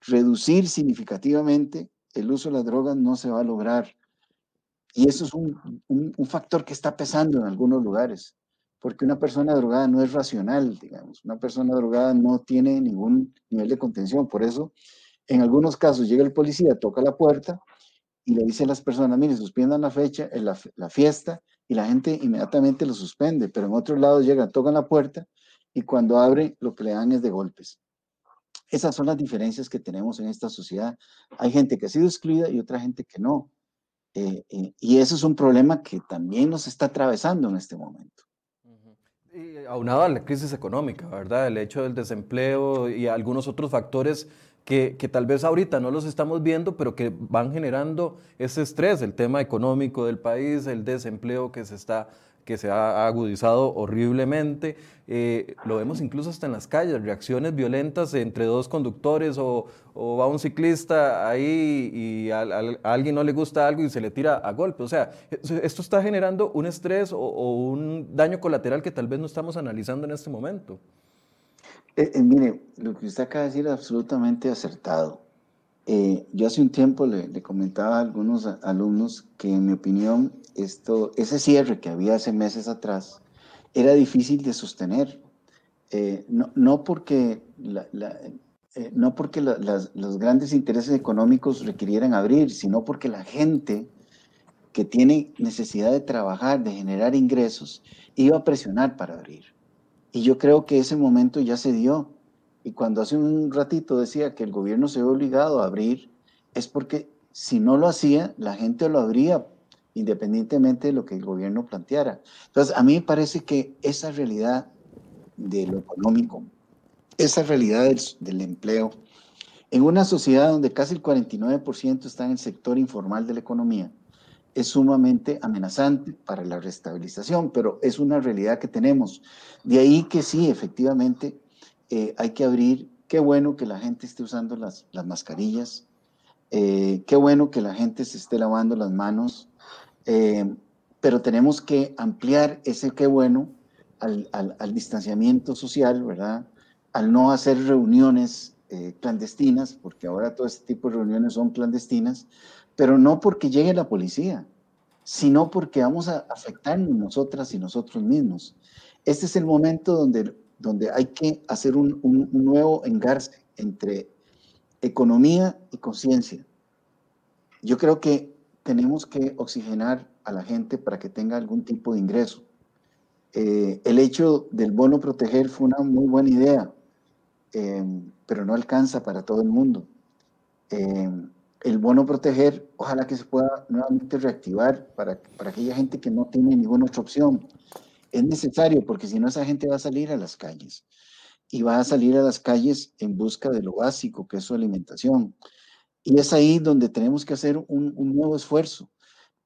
Reducir significativamente el uso de las drogas no se va a lograr. Y eso es un, un factor que está pesando en algunos lugares, porque una persona drogada no es racional, digamos. Una persona drogada no tiene ningún nivel de contención. Por eso en algunos casos llega el policía, toca la puerta y le dice a las personas, mire, suspendan la fecha, eh, la, la fiesta, y la gente inmediatamente lo suspende, pero en otros lados llegan, tocan la puerta y cuando abre lo que le dan es de golpes. Esas son las diferencias que tenemos en esta sociedad. Hay gente que ha sido excluida y otra gente que no. Eh, eh, y eso es un problema que también nos está atravesando en este momento. Y aunado a la crisis económica, ¿verdad? El hecho del desempleo y algunos otros factores que, tal vez ahorita no los estamos viendo, pero que van generando ese estrés, el tema económico del país, el desempleo que se está que se ha agudizado horriblemente. Eh, lo vemos incluso hasta en las calles, reacciones violentas entre dos conductores o, va un ciclista ahí y a, alguien no le gusta algo y se le tira a golpe. O sea, esto está generando un estrés o un daño colateral que tal vez no estamos analizando en este momento. Eh, eh, mire, lo que usted acaba de decir es absolutamente acertado. Eh, yo hace un tiempo le, comentaba a algunos alumnos que en mi opinión esto, ese cierre que había hace meses atrás era difícil de sostener. no, no, porque, no porque los grandes intereses económicos requirieran abrir, sino porque la gente que tiene necesidad de trabajar, de generar ingresos, iba a presionar para abrir. Y yo creo que ese momento ya se dio. Y cuando hace un ratito decía que el gobierno se ve obligado a abrir, es porque si no lo hacía, la gente lo abría independientemente de lo que el gobierno planteara. Entonces, a mí me parece que esa realidad de lo económico, esa realidad del, del empleo, en una sociedad donde casi el 49% está en el sector informal de la economía, es sumamente amenazante para la restabilización, pero es una realidad que tenemos. De ahí que sí, efectivamente, eh, hay que abrir. Qué bueno que la gente esté usando las, las mascarillas. Eh, qué bueno que la gente se esté lavando las manos. Eh, pero tenemos que ampliar ese qué bueno al, al, al, distanciamiento social, ¿verdad? Al no hacer reuniones clandestinas, porque ahora todo este tipo de reuniones son clandestinas, pero no porque llegue la policía, sino porque vamos a afectarnos nosotras y nosotros mismos. Este es el momento donde, donde hay que hacer un, nuevo engarce entre economía y conciencia. Yo creo que tenemos que oxigenar a la gente para que tenga algún tipo de ingreso. Eh, el hecho del bono proteger fue una muy buena idea, eh, pero no alcanza para todo el mundo. Eh, el bono proteger, ojalá que se pueda nuevamente reactivar para, para aquella gente que no tiene ninguna otra opción. Es necesario porque si no esa gente va a salir a las calles y va a salir a las calles en busca de lo básico, que es su alimentación. Y es ahí donde tenemos que hacer un, nuevo esfuerzo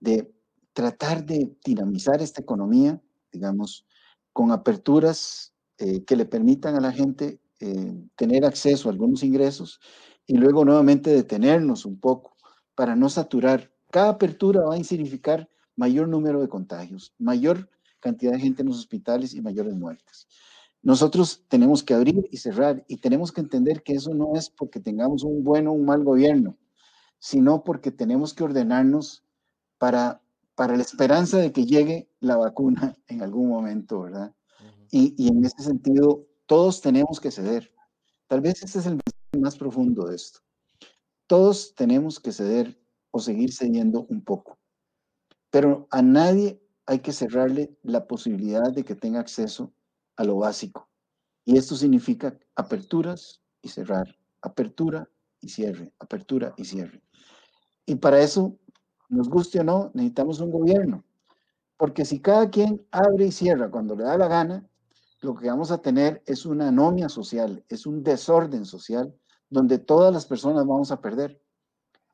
de tratar de dinamizar esta economía, digamos, con aperturas eh, que le permitan a la gente eh, tener acceso a algunos ingresos y luego nuevamente detenernos un poco para no saturar. Cada apertura va a significar mayor número de contagios, mayor cantidad de gente en los hospitales y mayores muertes. Nosotros tenemos que abrir y cerrar y tenemos que entender que eso no es porque tengamos un buen o un mal gobierno, sino porque tenemos que ordenarnos para, para la esperanza de que llegue la vacuna en algún momento, ¿verdad? y, y, en ese sentido, todos tenemos que ceder. Tal vez este es el mensaje más profundo de esto. Todos tenemos que ceder o seguir cediendo un poco. Pero a nadie hay que cerrarle la posibilidad de que tenga acceso a lo básico. Y esto significa aperturas y cerrar, apertura y cierre, apertura y cierre. Y para eso, nos guste o no, necesitamos un gobierno. Porque si cada quien abre y cierra cuando le da la gana, lo que vamos a tener es una anomia social, es un desorden social donde todas las personas vamos a perder.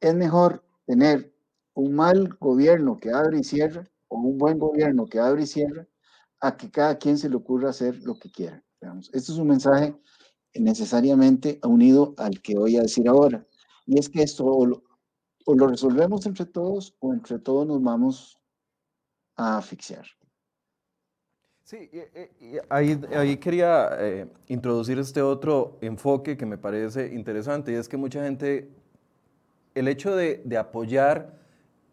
Es mejor tener un mal gobierno que abre y cierra o un buen gobierno que abre y cierra a que cada quien se le ocurra hacer lo que quiera. Este es un mensaje necesariamente unido al que voy a decir ahora. Y es que esto o lo, resolvemos entre todos o entre todos nos vamos a asfixiar. Sí, ahí, ahí quería eh, introducir este otro enfoque que me parece interesante y es que mucha gente, el hecho de, de apoyar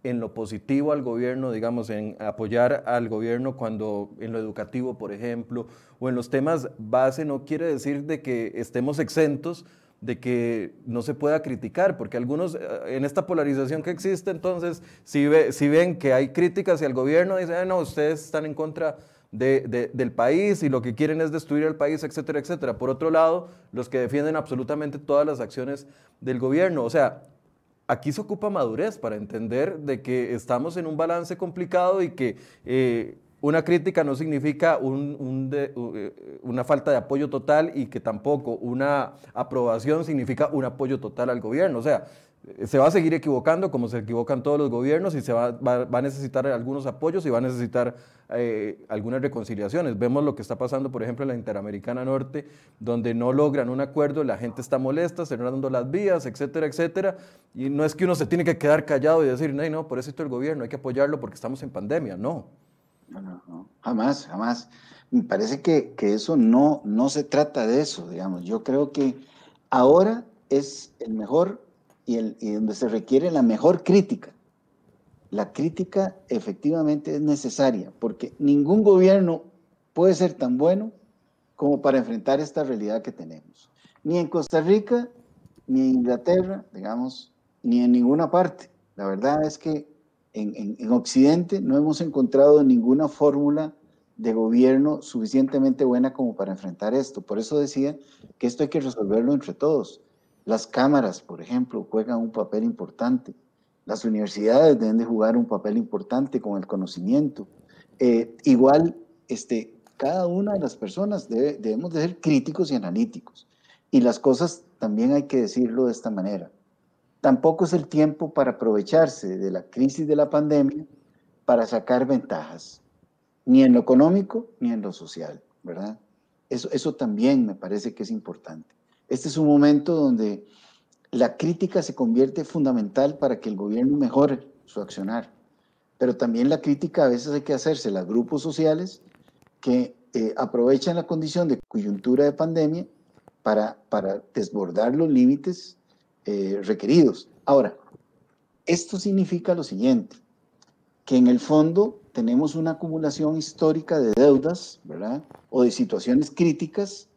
en lo positivo al gobierno, digamos, en apoyar al gobierno cuando en lo educativo, por ejemplo, o en los temas base, no quiere decir de que estemos exentos de que no se pueda criticar, porque algunos eh, en esta polarización que existe, entonces, si, ve, si ven que hay críticas hacia el gobierno, dicen, ah, no, ustedes están en contra de, del país y lo que quieren es destruir el país, etcétera, etcétera. Por otro lado, los que defienden absolutamente todas las acciones del gobierno. O sea, aquí se ocupa madurez para entender de que estamos en un balance complicado y que eh, una crítica no significa eh, una falta de apoyo total y que tampoco una aprobación significa un apoyo total al gobierno. O sea, se va a seguir equivocando como se equivocan todos los gobiernos y se va, a necesitar algunos apoyos y va a necesitar eh, algunas reconciliaciones. Vemos lo que está pasando, por ejemplo, en la Interamericana Norte, donde no logran un acuerdo, la gente está molesta, cerrando las vías, etcétera, etcétera. Y no es que uno se tiene que quedar callado y decir, no, no, por eso está el gobierno, hay que apoyarlo porque estamos en pandemia. No. No, no, no. jamás, jamás. Me parece que, que eso no, no se trata de eso, digamos. Yo creo que ahora es el mejor y, donde se requiere la mejor crítica. La crítica efectivamente es necesaria porque ningún gobierno puede ser tan bueno como para enfrentar esta realidad que tenemos. Ni en Costa Rica, ni en Inglaterra, digamos, ni en ninguna parte. La verdad es que en, en Occidente no hemos encontrado ninguna fórmula de gobierno suficientemente buena como para enfrentar esto. Por eso decía que esto hay que resolverlo entre todos. Las cámaras, por ejemplo, juegan un papel importante. Las universidades deben de jugar un papel importante con el conocimiento. Eh, igual, este, cada una de las personas debemos de ser críticos y analíticos. Y las cosas también hay que decirlo de esta manera. Tampoco es el tiempo para aprovecharse de la crisis de la pandemia para sacar ventajas, ni en lo económico ni en lo social, ¿verdad? Eso, eso también me parece que es importante. Este es un momento donde la crítica se convierte fundamental para que el gobierno mejore su accionar. Pero también la crítica a veces hay que hacerse a grupos sociales que eh, aprovechan la condición de coyuntura de pandemia para, para desbordar los límites eh, requeridos. Ahora, esto significa lo siguiente, que en el fondo tenemos una acumulación histórica de deudas, ¿verdad? O de situaciones críticas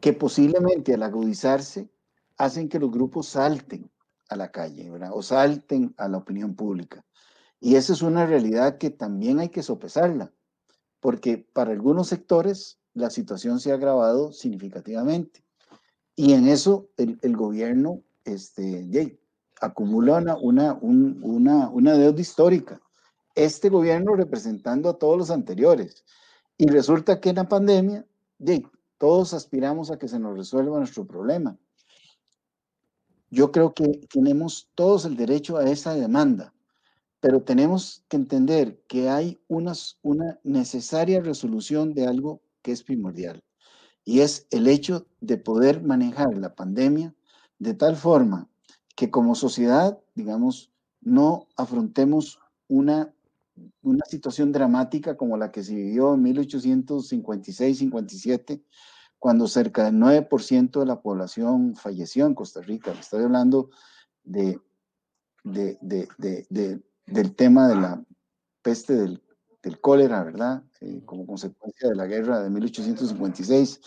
que posiblemente al agudizarse hacen que los grupos salten a la calle, ¿verdad? O salten a la opinión pública. Y esa es una realidad que también hay que sopesarla, porque para algunos sectores la situación se ha agravado significativamente. Y en eso el, gobierno este, acumula una, una, una, deuda histórica. Este gobierno representando a todos los anteriores. Y resulta que en la pandemia, todos aspiramos a que se nos resuelva nuestro problema. Yo creo que tenemos todos el derecho a esa demanda, pero tenemos que entender que hay una necesaria resolución de algo que es primordial, y es el hecho de poder manejar la pandemia de tal forma que como sociedad, digamos, no afrontemos una una situación dramática como la que se vivió en 1856-57, cuando cerca del 9% de la población falleció en Costa Rica. Estoy hablando de, del tema de la peste del, cólera, ¿verdad? Eh, como consecuencia de la guerra de 1856.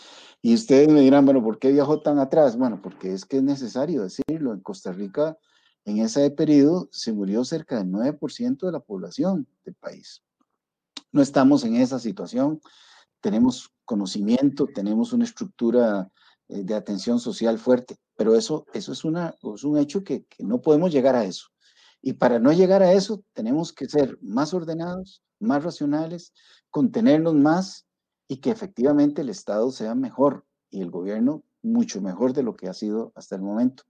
Y ustedes me dirán, bueno, ¿por qué viajó tan atrás? Bueno, porque es que es necesario decirlo. En Costa Rica, en ese periodo, se murió cerca del 9% de la población del país. No estamos en esa situación. Tenemos conocimiento, tenemos una estructura eh, de atención social fuerte, pero eso, eso es, un hecho que no podemos llegar a eso. Y para no llegar a eso, tenemos que ser más ordenados, más racionales, contenernos más y que efectivamente el Estado sea mejor y el gobierno mucho mejor de lo que ha sido hasta el momento.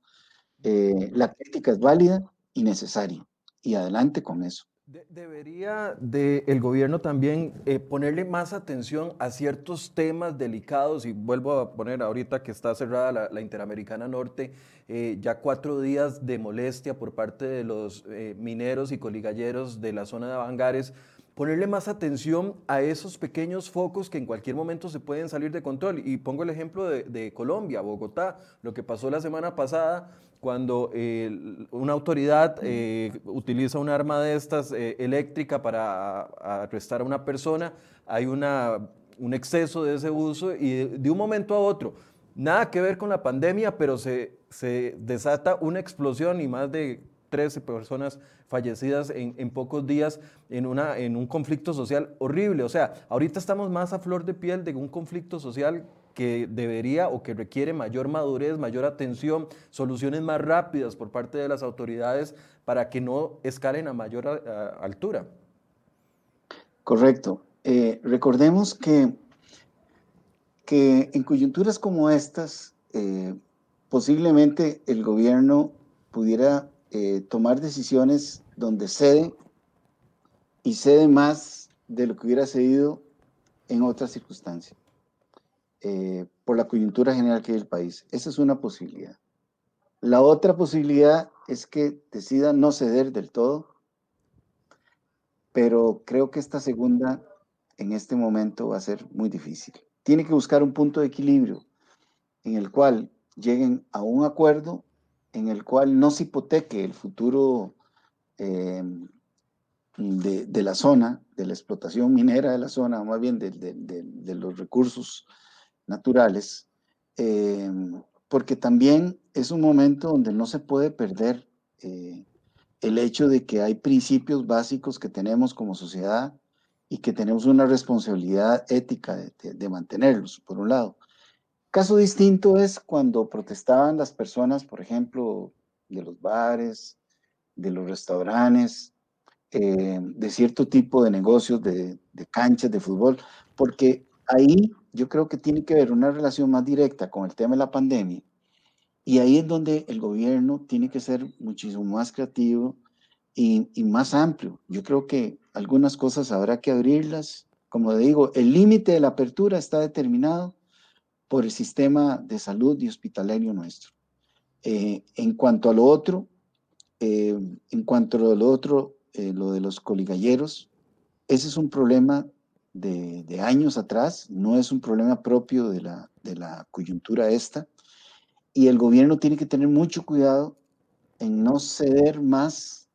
Eh, la crítica es válida y necesaria y adelante con eso debería de el gobierno también eh, ponerle más atención a ciertos temas delicados y vuelvo a poner ahorita que está cerrada la, Interamericana Norte, eh, ya cuatro días de molestia por parte de los eh, mineros y coligalleros de la zona de Avangares, ponerle más atención a esos pequeños focos que en cualquier momento se pueden salir de control. Y pongo el ejemplo de, de Colombia, Bogotá, lo que pasó la semana pasada cuando eh, una autoridad eh, utiliza un arma de estas eh, eléctrica para arrestar a una persona, hay una, un exceso de ese uso y de, un momento a otro, nada que ver con la pandemia, pero se, se desata una explosión y más de 13 personas fallecidas en, en, pocos días en, una, en un conflicto social horrible. O sea, ahorita estamos más a flor de piel de un conflicto social que debería o que requiere mayor madurez, mayor atención, soluciones más rápidas por parte de las autoridades para que no escalen a mayor altura. Correcto. Eh, recordemos que, que en coyunturas como estas, eh, posiblemente el gobierno pudiera eh, tomar decisiones donde cede y cede más de lo que hubiera cedido en otras circunstancias. Eh, por la coyuntura general que hay el país. Esa es una posibilidad. La otra posibilidad es que decida no ceder del todo, pero creo que esta segunda en este momento va a ser muy difícil. Tiene que buscar un punto de equilibrio en el cual lleguen a un acuerdo en el cual no se hipoteque el futuro eh, de, la zona, de la explotación minera de la zona, más bien de, de los recursos naturales, eh, porque también es un momento donde no se puede perder eh, el hecho de que hay principios básicos que tenemos como sociedad y que tenemos una responsabilidad ética de, mantenerlos, por un lado. Caso distinto es cuando protestaban las personas, por ejemplo, de los bares, de los restaurantes, eh, de cierto tipo de negocios, de, de, canchas de fútbol, porque ahí yo creo que tiene que haber una relación más directa con el tema de la pandemia. Y ahí es donde el gobierno tiene que ser muchísimo más creativo y, más amplio. Yo creo que algunas cosas habrá que abrirlas. Como digo, el límite de la apertura está determinado por el sistema de salud y hospitalario nuestro. Eh, en cuanto a lo otro, eh, en cuanto a lo otro, eh, lo de los coligalleros, ese es un problema de, años atrás, no es un problema propio de la, de la coyuntura esta, y el gobierno tiene que tener mucho cuidado en no ceder más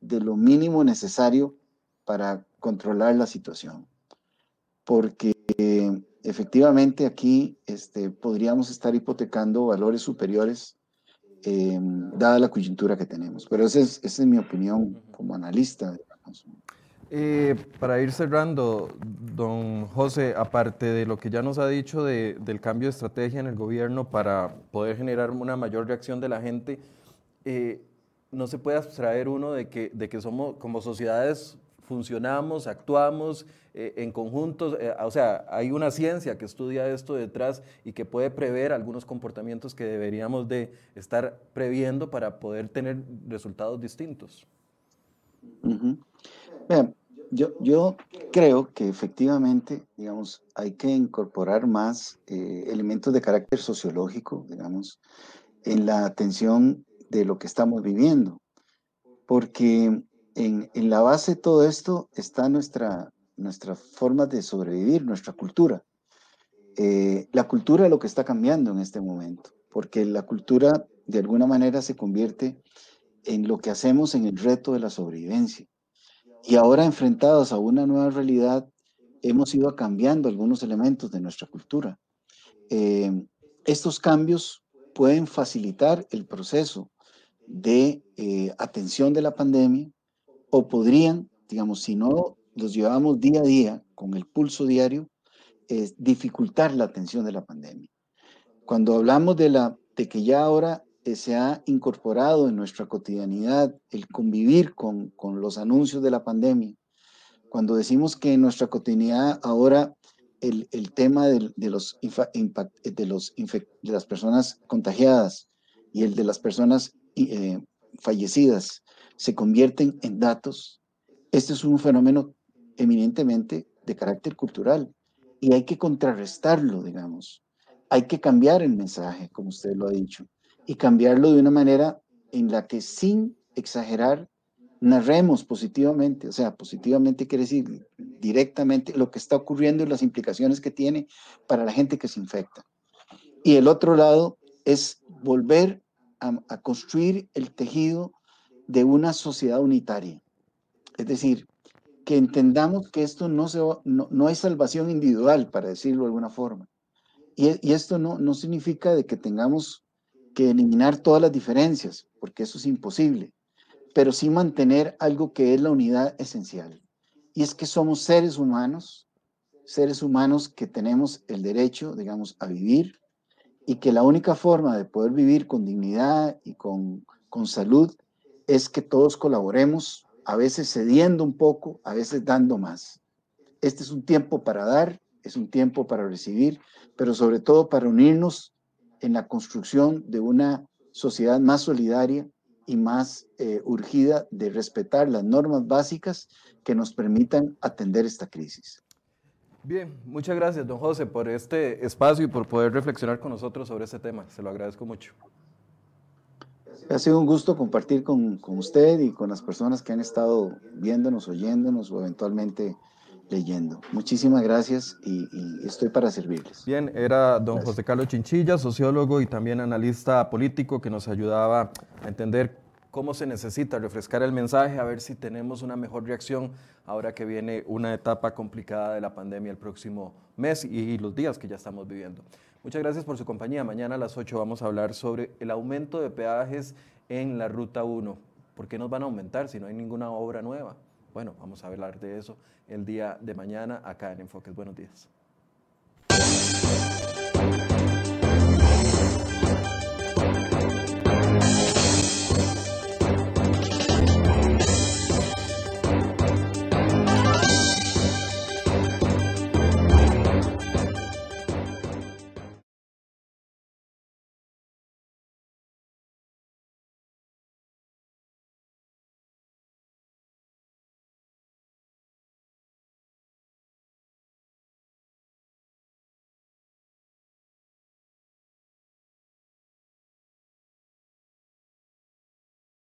de lo mínimo necesario para controlar la situación. Porque efectivamente aquí este, podríamos estar hipotecando valores superiores em, dada la coyuntura que tenemos. Pero esa es, esa es mi opinión como analista. Digamos. Eh, para ir cerrando, don José, aparte de lo que ya nos ha dicho del cambio de estrategia en el gobierno para poder generar una mayor reacción de la gente, eh, no se puede abstraer uno de que, de que somos como sociedades funcionamos, actuamos eh, en conjuntos, o sea, hay una ciencia que estudia esto detrás y que puede prever algunos comportamientos que deberíamos de estar previendo para poder tener resultados distintos yo, yo creo que efectivamente, digamos, hay que incorporar más eh, elementos de carácter sociológico, digamos, en la atención de lo que estamos viviendo, porque en, en, la base de todo esto está nuestra, nuestra forma de sobrevivir, nuestra cultura. Eh, la cultura es lo que está cambiando en este momento, porque la cultura de alguna manera se convierte en lo que hacemos en el reto de la sobrevivencia. Y ahora enfrentados a una nueva realidad, hemos ido cambiando algunos elementos de nuestra cultura. Eh, estos cambios pueden facilitar el proceso de eh, atención de la pandemia o podrían, digamos, si no los llevamos día a día con el pulso diario, es dificultar la atención de la pandemia. Cuando hablamos de, la, de que ya ahora eh, se ha incorporado en nuestra cotidianidad el convivir con, con los anuncios de la pandemia, cuando decimos que en nuestra cotidianidad ahora el, el tema de, de, los de, los de las personas contagiadas y el de las personas eh, fallecidas se convierten en datos, este es un fenómeno eminentemente de carácter cultural y hay que contrarrestarlo, digamos. Hay que cambiar el mensaje, como usted lo ha dicho, y cambiarlo de una manera en la que sin exagerar narremos positivamente, o sea, positivamente quiere decir directamente lo que está ocurriendo y las implicaciones que tiene para la gente que se infecta. Y el otro lado es volver a, construir el tejido de una sociedad unitaria. Es decir, que entendamos que esto no, se, no, no hay salvación individual, para decirlo de alguna forma. Y, y, esto no, no significa de que tengamos que eliminar todas las diferencias, porque eso es imposible pero sí mantener algo que es la unidad esencial. Y es que somos seres humanos, seres humanos que tenemos el derecho, digamos, a vivir y que la única forma de poder vivir con dignidad y con, con salud es que todos colaboremos, a veces cediendo un poco, a veces dando más. Este es un tiempo para dar, es un tiempo para recibir, pero sobre todo para unirnos en la construcción de una sociedad más solidaria, y más eh, urgida de respetar las normas básicas que nos permitan atender esta crisis. Bien, muchas gracias, don José, por este espacio y por poder reflexionar con nosotros sobre este tema. Se lo agradezco mucho. Ha sido un gusto compartir con, con usted y con las personas que han estado viéndonos, oyéndonos o eventualmente leyendo. Muchísimas gracias y, y, estoy para servirles. Bien, era don José Carlos Chinchilla, sociólogo y también analista político que nos ayudaba a entender cómo se necesita refrescar el mensaje, a ver si tenemos una mejor reacción ahora que viene una etapa complicada de la pandemia el próximo mes y los días que ya estamos viviendo. Muchas gracias por su compañía. Mañana a las 8 vamos a hablar sobre el aumento de peajes en la Ruta 1. ¿Por qué nos van a aumentar si no hay ninguna obra nueva? Bueno, vamos a hablar de eso el día de mañana acá en Enfoques. Buenos días.